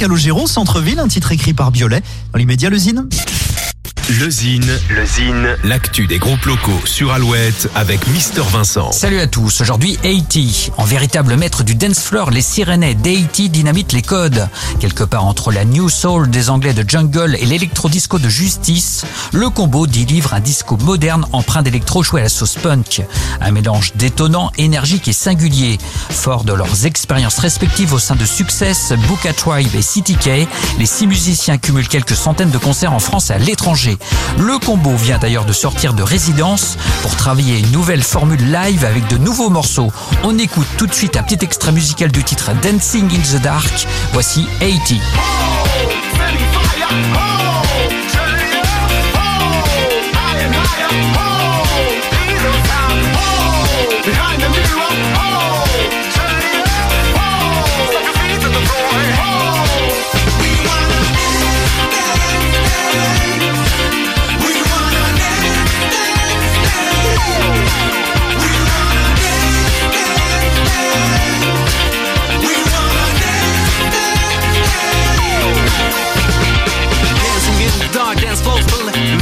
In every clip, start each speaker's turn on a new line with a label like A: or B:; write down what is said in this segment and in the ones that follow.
A: Calogero, centre-ville, un titre écrit par Biolay. Dans l'immédiat, le Zine.
B: Le Zine, le Zine, l'actu des groupes locaux sur Alouette avec Mister Vincent.
C: Salut à tous, aujourd'hui 80. En véritable maître du dance floor, les Sirenais d'Haiti dynamitent les codes. Quelque part entre la New Soul des Anglais de Jungle et l'électro-disco de Justice, le combo délivre un disco moderne empreint d'électro joué à la sauce punk. Un mélange détonnant, énergique et singulier. Fort de leurs expériences respectives au sein de Success, Booka Tribe et CTK, les six musiciens cumulent quelques centaines de concerts en France et à l'étranger. Le combo vient d'ailleurs de sortir de résidence pour travailler une nouvelle formule live avec de nouveaux morceaux. On écoute tout de suite un petit extrait musical du titre Dancing in the Dark. Voici 80.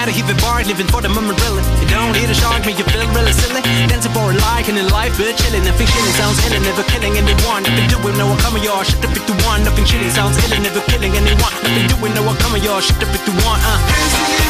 D: Matter if bar living for the moment really You don't need a shark, make you feel really silly. Dancing for a like and in life, but chilling. Nothing chilling sounds ill never killing anyone. Nothing doing, no one coming, y'all, shit the 51 Nothing chilling sounds ill never killing anyone. Nothing doing, no one coming, y'all, shit the 51, uh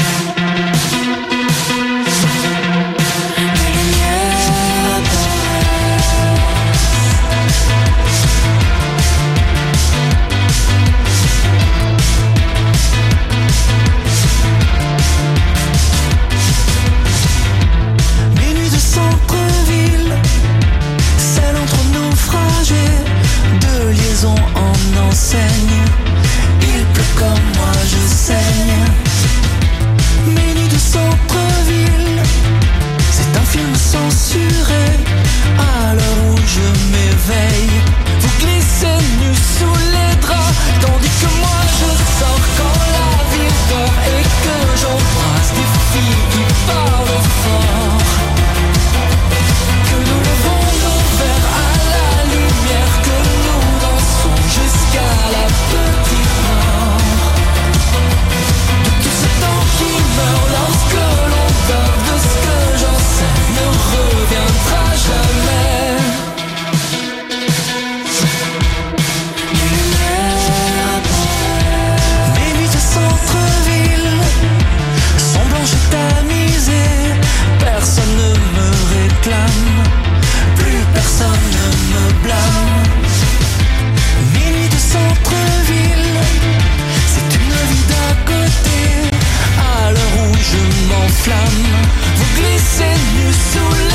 E: too late.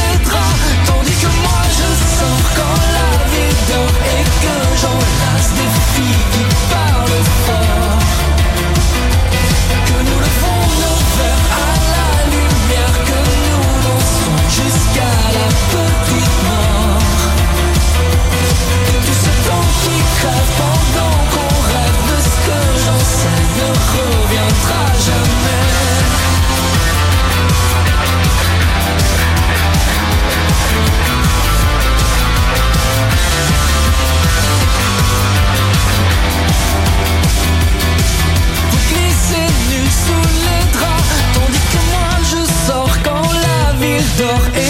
E: Doch